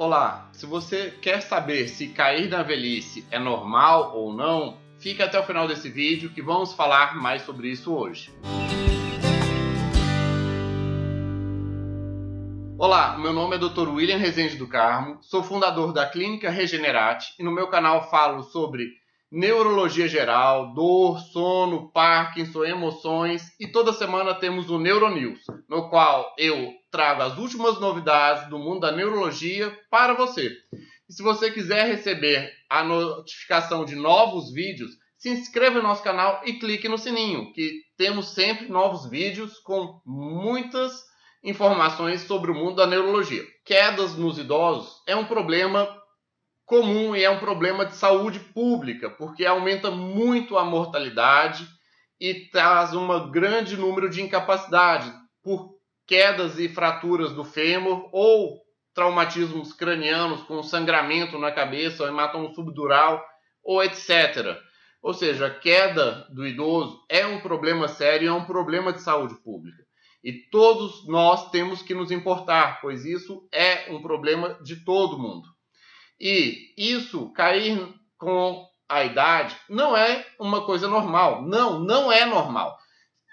Olá, se você quer saber se cair na velhice é normal ou não, fique até o final desse vídeo que vamos falar mais sobre isso hoje. Olá, meu nome é Dr. William Rezende do Carmo, sou fundador da Clínica Regenerate e no meu canal falo sobre neurologia geral, dor, sono, Parkinson, emoções e toda semana temos o Neuronews, no qual eu trago as últimas novidades do mundo da neurologia para você. E se você quiser receber a notificação de novos vídeos, se inscreva no nosso canal e clique no sininho, que temos sempre novos vídeos com muitas informações sobre o mundo da neurologia. Quedas nos idosos é um problema comum e é um problema de saúde pública, porque aumenta muito a mortalidade e traz um grande número de incapacidade por quedas e fraturas do fêmur ou traumatismos cranianos com sangramento na cabeça, ou hematoma subdural ou etc. Ou seja, a queda do idoso é um problema sério, é um problema de saúde pública. E todos nós temos que nos importar, pois isso é um problema de todo mundo. E isso cair com a idade não é uma coisa normal. Não, não é normal.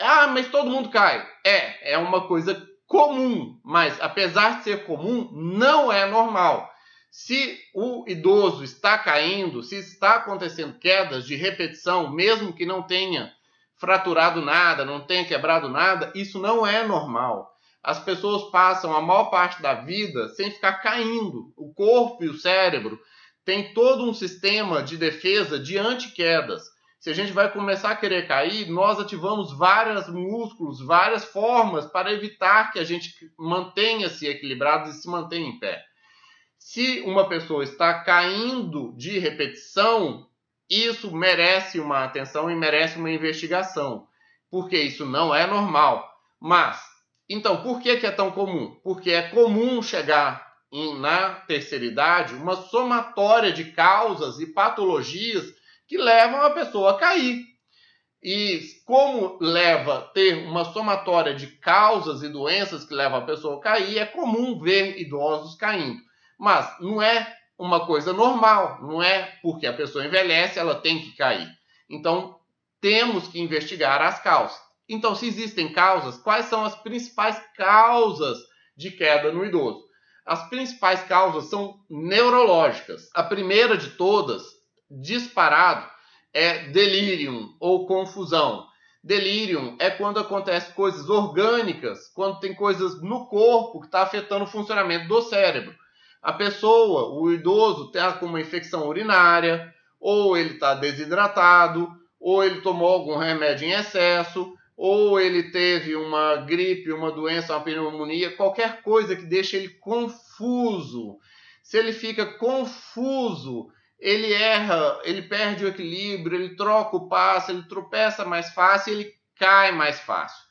Ah, mas todo mundo cai. É, é uma coisa comum, mas apesar de ser comum, não é normal. Se o idoso está caindo, se está acontecendo quedas de repetição, mesmo que não tenha fraturado nada, não tenha quebrado nada, isso não é normal. As pessoas passam a maior parte da vida sem ficar caindo. O corpo e o cérebro têm todo um sistema de defesa de anti-quedas se a gente vai começar a querer cair, nós ativamos vários músculos, várias formas para evitar que a gente mantenha-se equilibrado e se mantenha em pé. Se uma pessoa está caindo de repetição, isso merece uma atenção e merece uma investigação, porque isso não é normal. Mas, então, por que, que é tão comum? Porque é comum chegar em, na terceira idade uma somatória de causas e patologias que levam a pessoa a cair. E como leva ter uma somatória de causas e doenças que levam a pessoa a cair, é comum ver idosos caindo. Mas não é uma coisa normal, não é porque a pessoa envelhece, ela tem que cair. Então, temos que investigar as causas. Então, se existem causas, quais são as principais causas de queda no idoso? As principais causas são neurológicas. A primeira de todas disparado é delírio ou confusão. Delírio é quando acontecem coisas orgânicas, quando tem coisas no corpo que está afetando o funcionamento do cérebro. A pessoa, o idoso, está com uma infecção urinária, ou ele está desidratado, ou ele tomou algum remédio em excesso, ou ele teve uma gripe, uma doença, uma pneumonia, qualquer coisa que deixe ele confuso. Se ele fica confuso, ele erra, ele perde o equilíbrio, ele troca o passo, ele tropeça mais fácil, ele cai mais fácil.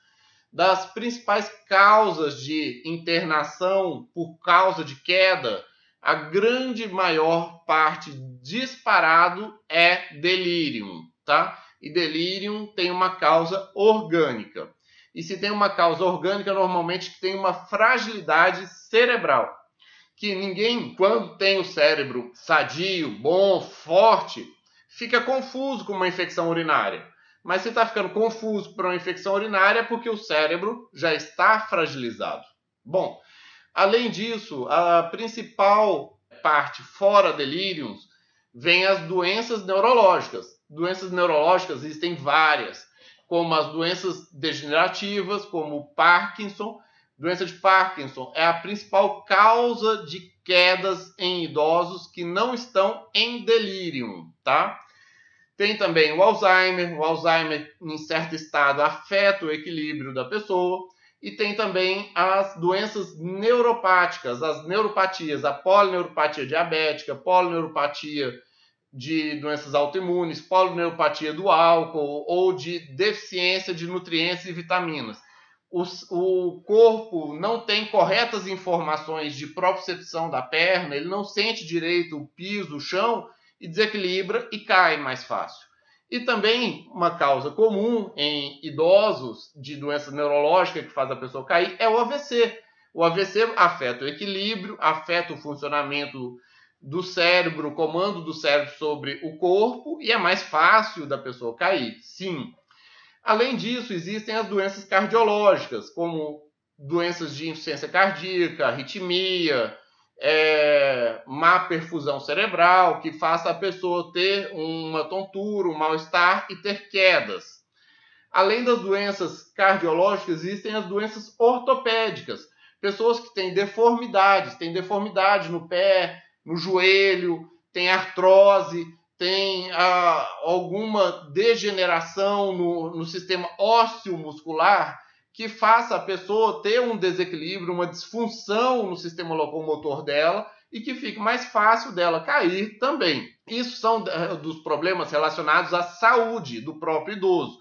Das principais causas de internação por causa de queda, a grande maior parte disparado é delírio, tá? E delírio tem uma causa orgânica. E se tem uma causa orgânica, normalmente tem uma fragilidade cerebral que ninguém, quando tem o cérebro sadio, bom, forte, fica confuso com uma infecção urinária. Mas se está ficando confuso para uma infecção urinária é porque o cérebro já está fragilizado. Bom, além disso, a principal parte fora delírios vem as doenças neurológicas. Doenças neurológicas existem várias, como as doenças degenerativas, como o Parkinson, Doença de Parkinson é a principal causa de quedas em idosos que não estão em delírio, tá? Tem também o Alzheimer. O Alzheimer, em certo estado, afeta o equilíbrio da pessoa. E tem também as doenças neuropáticas, as neuropatias, a polineuropatia diabética, polineuropatia de doenças autoimunes, polineuropatia do álcool ou de deficiência de nutrientes e vitaminas o, o corpo não tem corretas informações de propriocepção da perna, ele não sente direito o piso, o chão e desequilibra e cai mais fácil. E também uma causa comum em idosos de doença neurológica que faz a pessoa cair é o AVC. O AVC afeta o equilíbrio, afeta o funcionamento do cérebro, o comando do cérebro sobre o corpo e é mais fácil da pessoa cair. Sim. Além disso, existem as doenças cardiológicas, como doenças de insuficiência cardíaca, arritmia, é, má perfusão cerebral, que faça a pessoa ter uma tontura, um mal-estar e ter quedas. Além das doenças cardiológicas, existem as doenças ortopédicas. Pessoas que têm deformidades, têm deformidade no pé, no joelho, tem artrose, tem ah, alguma degeneração no, no sistema ósseo muscular que faça a pessoa ter um desequilíbrio, uma disfunção no sistema locomotor dela e que fique mais fácil dela cair também. Isso são eh, dos problemas relacionados à saúde do próprio idoso,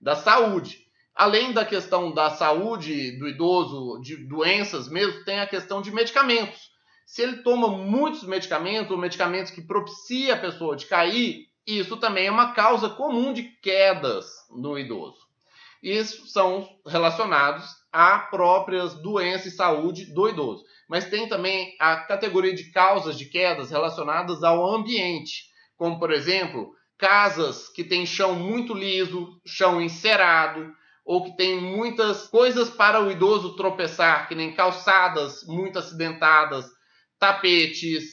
da saúde. Além da questão da saúde do idoso, de doenças mesmo, tem a questão de medicamentos. Se ele toma muitos medicamentos, ou medicamentos que propiciam a pessoa de cair, isso também é uma causa comum de quedas no idoso. Isso são relacionados a próprias doenças e saúde do idoso. Mas tem também a categoria de causas de quedas relacionadas ao ambiente, como por exemplo, casas que têm chão muito liso, chão encerado, ou que tem muitas coisas para o idoso tropeçar, que nem calçadas muito acidentadas, tapetes,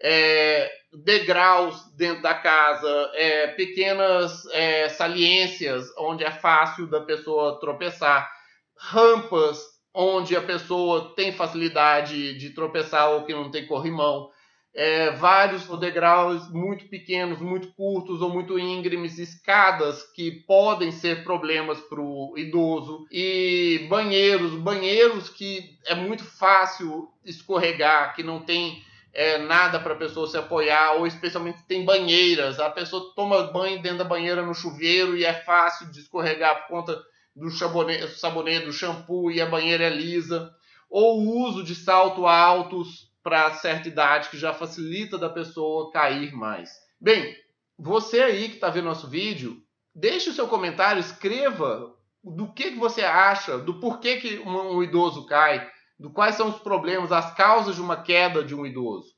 é, degraus dentro da casa, é, pequenas é, saliências onde é fácil da pessoa tropeçar, rampas onde a pessoa tem facilidade de tropeçar ou que não tem corrimão, é, vários degraus muito pequenos, muito curtos ou muito íngremes, escadas que podem ser problemas para o idoso e banheiros, banheiros que é muito fácil escorregar, que não tem é, nada para a pessoa se apoiar, ou especialmente tem banheiras, a pessoa toma banho dentro da banheira no chuveiro e é fácil de escorregar por conta do sabonete, do shampoo e a banheira é lisa, ou o uso de salto altos para certa idade que já facilita da pessoa cair mais. Bem, você aí que está vendo nosso vídeo, deixe o seu comentário, escreva do que, que você acha, do porquê que um, um idoso cai, do quais são os problemas, as causas de uma queda de um idoso.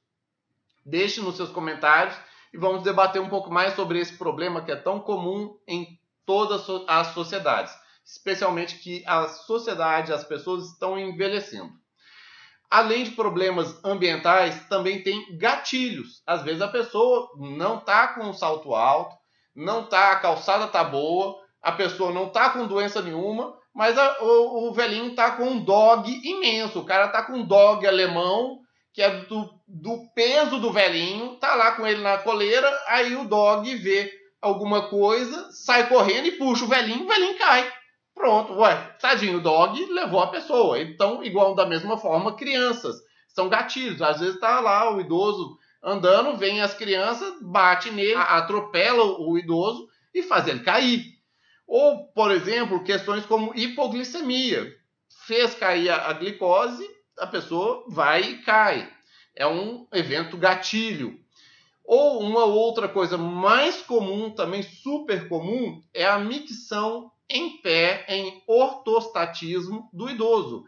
Deixe nos seus comentários e vamos debater um pouco mais sobre esse problema que é tão comum em todas as sociedades, especialmente que a sociedade, as pessoas estão envelhecendo. Além de problemas ambientais, também tem gatilhos. Às vezes a pessoa não está com um salto alto, não tá, a calçada tá boa, a pessoa não tá com doença nenhuma, mas a, o, o, velhinho tá com um dog imenso. O cara tá com um dog alemão, que é do, do peso do velhinho, tá lá com ele na coleira, aí o dog vê alguma coisa, sai correndo e puxa o velhinho, o velhinho cai. Pronto, ué, tadinho, o dog levou a pessoa. Então, igual da mesma forma, crianças. São gatilhos. Às vezes tá lá o idoso andando, vem as crianças, bate nele, atropela o idoso e faz ele cair. Ou, por exemplo, questões como hipoglicemia. Fez cair a, glicose, a pessoa vai e cai. É um evento gatilho. Ou uma outra coisa mais comum, também super comum, é a micção em pé em ortostatismo do idoso.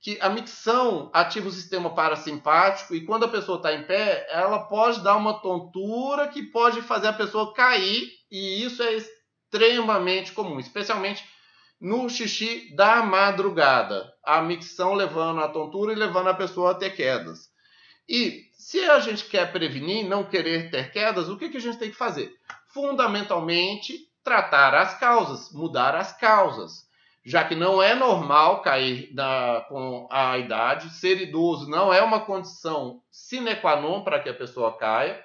Que a micção ativa o sistema parasimpático e quando a pessoa está em pé, ela pode dar uma tontura que pode fazer a pessoa cair, e isso é extremamente comum, especialmente no xixi da madrugada. A micção levando a tontura e levando a pessoa a ter quedas. E se a gente quer prevenir, não querer ter quedas, o que, que a gente tem que fazer? Fundamentalmente, tratar as causas, mudar as causas. Já que não é normal cair com a idade, ser idoso não é uma condição sine qua non para que a pessoa caia.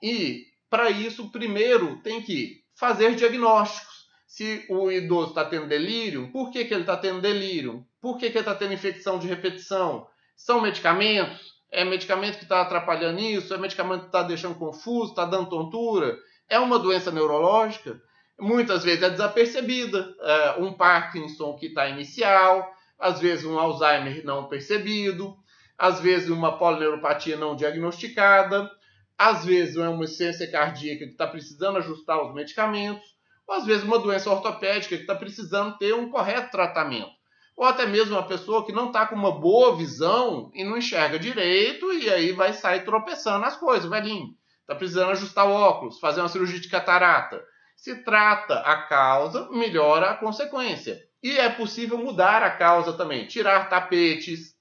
E, para isso, primeiro tem que fazer diagnósticos. Se o idoso está tendo delírio, por que, que ele está tendo delírio? Por que, que ele está tendo infecção de repetição? São medicamentos? É medicamento que está atrapalhando isso? É medicamento que está deixando confuso? Está dando tontura? É uma doença neurológica? Muitas vezes é desapercebida. É, um Parkinson que está inicial, às vezes um Alzheimer não percebido, às vezes uma polineuropatia não diagnosticada, às vezes é uma insuficiência cardíaca que está precisando ajustar os medicamentos, ou às vezes uma doença ortopédica que está precisando ter um correto tratamento. ou até mesmo uma pessoa que não está com uma boa visão e não enxerga direito e aí vai sair tropeçando nas coisas, velhinho. Está precisando ajustar o óculos, fazer uma cirurgia de catarata. Se trata a causa, melhora a consequência. E é possível mudar a causa também, tirar tapetes,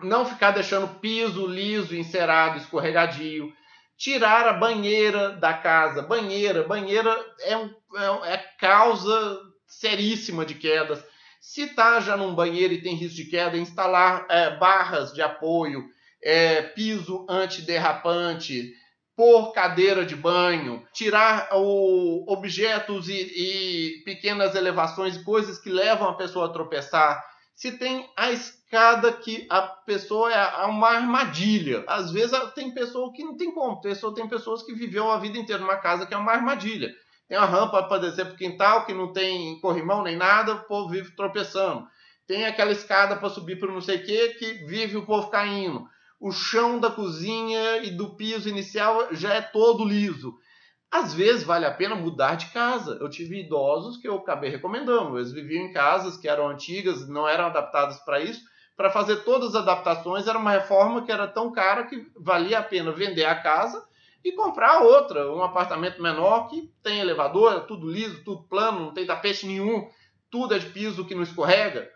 não ficar deixando piso liso, encerado, escorregadio, tirar a banheira da casa. Banheira, banheira é, um, é, é causa seríssima de quedas. Se está já num banheiro e tem risco de queda, instalar é, barras de apoio, é, piso antiderrapante, pôr cadeira de banho, tirar o, objetos e, e pequenas elevações, coisas que levam a pessoa a tropeçar. Se tem a escada que a pessoa é uma armadilha. Às vezes tem pessoa que não tem como. Pessoa, tem pessoas que viveu a vida inteira numa casa que é uma armadilha. Tem uma rampa para descer para o quintal que não tem corrimão nem nada, o povo vive tropeçando. Tem aquela escada para subir para não sei o que, que vive o povo caindo o chão da cozinha e do piso inicial já é todo liso. Às vezes vale a pena mudar de casa. Eu tive idosos que eu acabei recomendando. Eles viviam em casas que eram antigas, não eram adaptadas para isso. Para fazer todas as adaptações, era uma reforma que era tão cara que valia a pena vender a casa e comprar outra, um apartamento menor que tem elevador, é tudo liso, tudo plano, não tem tapete nenhum, tudo é de piso que não escorrega.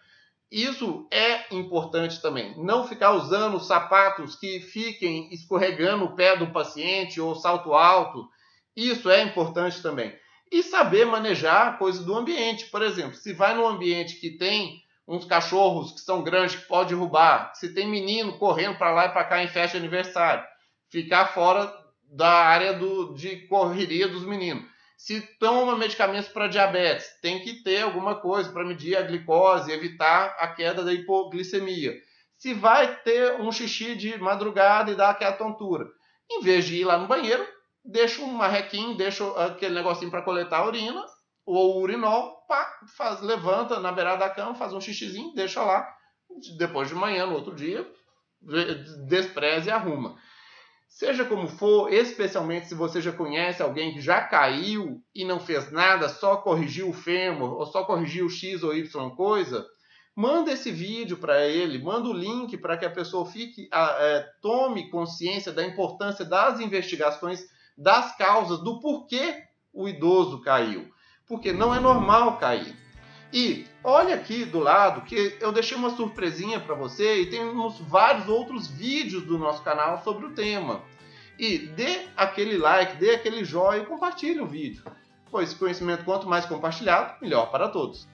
Isso é importante também. Não ficar usando sapatos que fiquem escorregando o pé do paciente ou salto alto. Isso é importante também. E saber manejar a coisa do ambiente. Por exemplo, se vai num ambiente que tem uns cachorros que são grandes que pode derrubar, se tem menino correndo para lá e para cá em festa de aniversário, ficar fora da área do, de correria dos meninos. Se toma medicamentos para diabetes, tem que ter alguma coisa para medir a glicose, evitar a queda da hipoglicemia. Se vai ter um xixi de madrugada e dar aquela tontura, em vez de ir lá no banheiro, deixa um marrequinho, deixa aquele negocinho para coletar a urina, ou o urinol, pá, faz, levanta na beirada da cama, faz um xixizinho, deixa lá. Depois de manhã, no outro dia, despreze e arruma. Seja como for, especialmente se você já conhece alguém que já caiu e não fez nada, só corrigiu o fêmur ou só corrigiu o X ou Y coisa, manda esse vídeo para ele, manda o link para que a pessoa fique, é, tome consciência da importância das investigações, das causas, do porquê o idoso caiu. Porque não é normal cair. E olha aqui do lado que eu deixei uma surpresinha para você e temos vários outros vídeos do nosso canal sobre o tema. E dê aquele like, dê aquele joinha e compartilhe o vídeo. Pois conhecimento quanto mais compartilhado, melhor para todos.